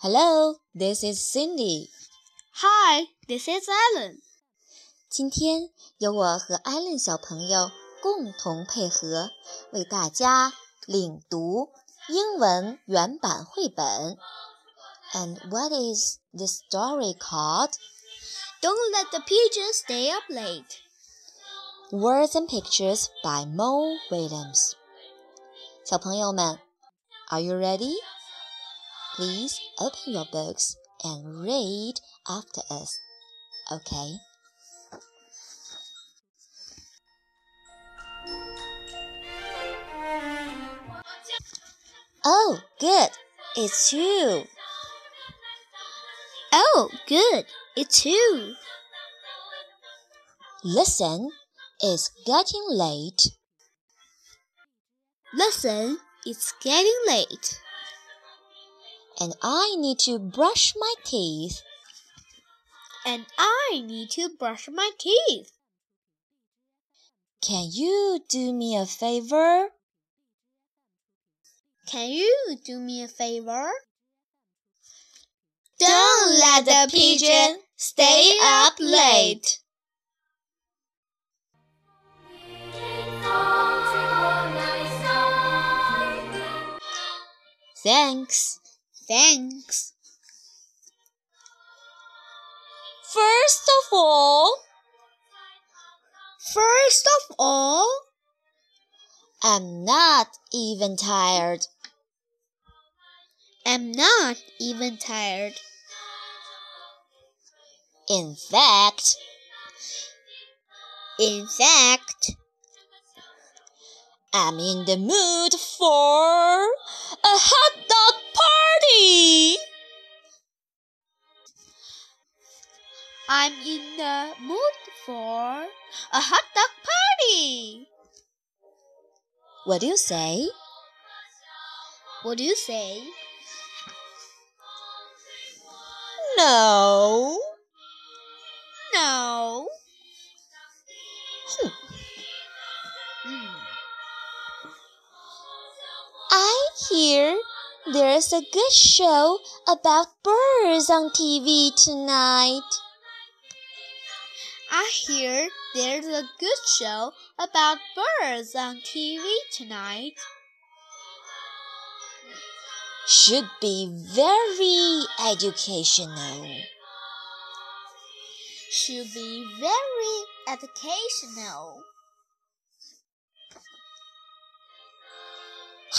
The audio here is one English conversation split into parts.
Hello, this is Cindy. Hi, this is Alan. 今天由我和 Alan 小朋友共同配合，为大家领读英文原版绘本。And what is this story called? Don't let the pigeons stay up late. Words and Pictures by Mo Willems。小朋友们，Are you ready? Please open your books and read after us. Okay. Oh, good. It's you. Oh, good. It's you. Listen, it's getting late. Listen, it's getting late. And I need to brush my teeth. And I need to brush my teeth. Can you do me a favor? Can you do me a favor? Don't let the pigeon stay up late. Thanks. Thanks. First of all, First of all, I'm not even tired. I'm not even tired. In fact, In fact, I'm in the mood for a hot dog party. I'm in the mood for a hot dog party. What do you say? What do you say? No. There's a good show about birds on TV tonight. I hear there's a good show about birds on TV tonight. Should be very educational. Should be very educational.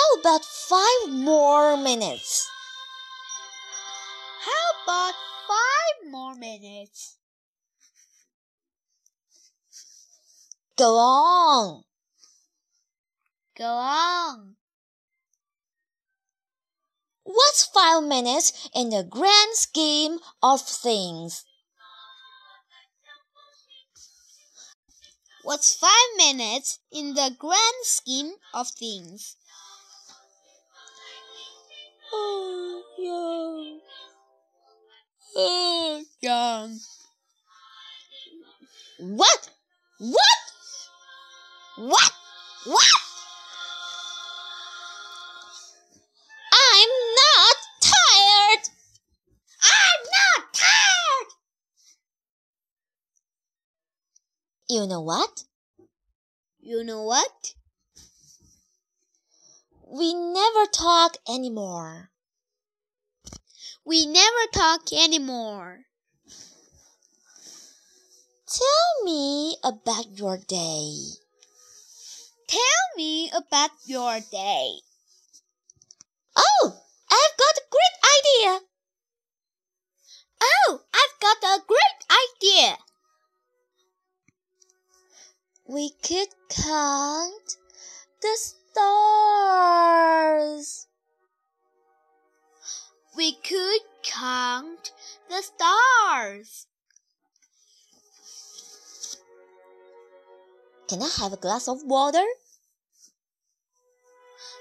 How about five more minutes? How about five more minutes? Go on. Go on. What's five minutes in the grand scheme of things? What's five minutes in the grand scheme of things? Oh, yeah. Oh, young. What? What? What? What? I'm not tired. I'm not tired. You know what? You know what? We never talk anymore. We never talk anymore. Tell me about your day. Tell me about your day. Oh, I've got a great idea. Oh, I've got a great idea. We could count the stars. We could count the stars. Can I have a glass of water?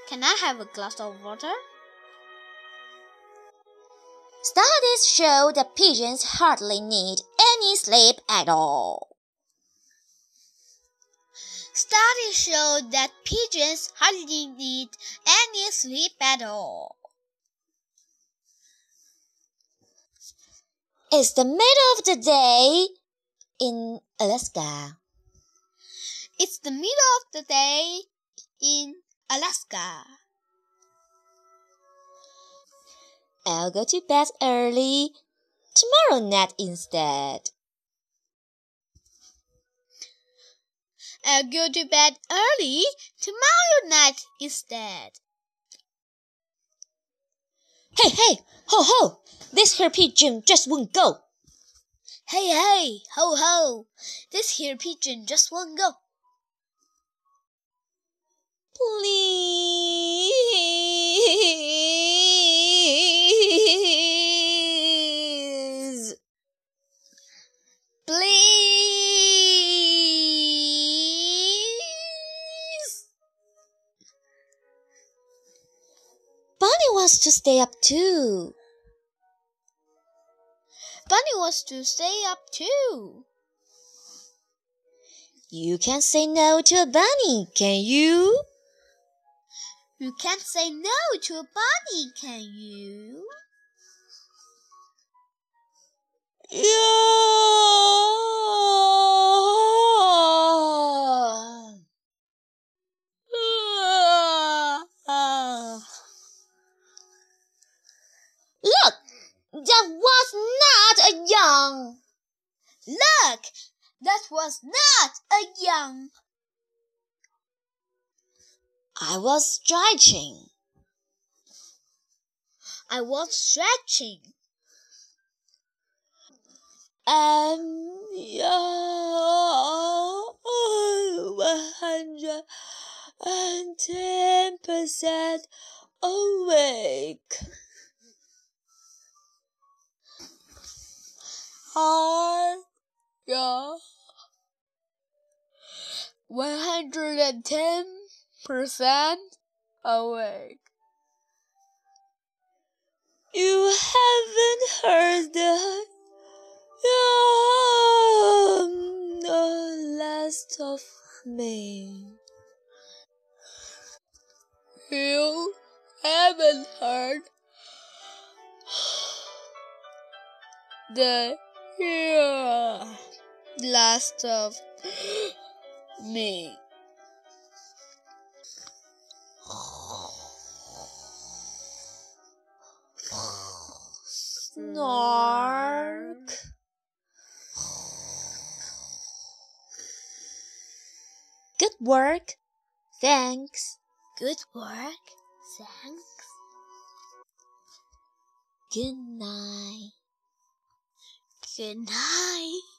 Can I have a glass of water? Studies show that pigeons hardly need any sleep at all. Studies show that pigeons hardly need any sleep at all. It's the middle of the day in Alaska. It's the middle of the day in Alaska. I'll go to bed early tomorrow night instead. I'll go to bed early tomorrow night instead. Hey, hey, ho, ho! This here pigeon just won't go. Hey, hey, ho, ho! This here pigeon just won't go. Please. Please. Bunny wants to stay up too. Bunny wants to stay up too. You can't say no to a bunny, can you? You can't say no to a bunny, can you? Yeah. Look, that was not a young. I was stretching. I was stretching. Um, I'm one hundred and ten percent awake. 110% awake. You haven't heard the last of me. You haven't heard the yeah, last of me. Snark. Good work. Thanks. Good work. Thanks. Good night. Good night.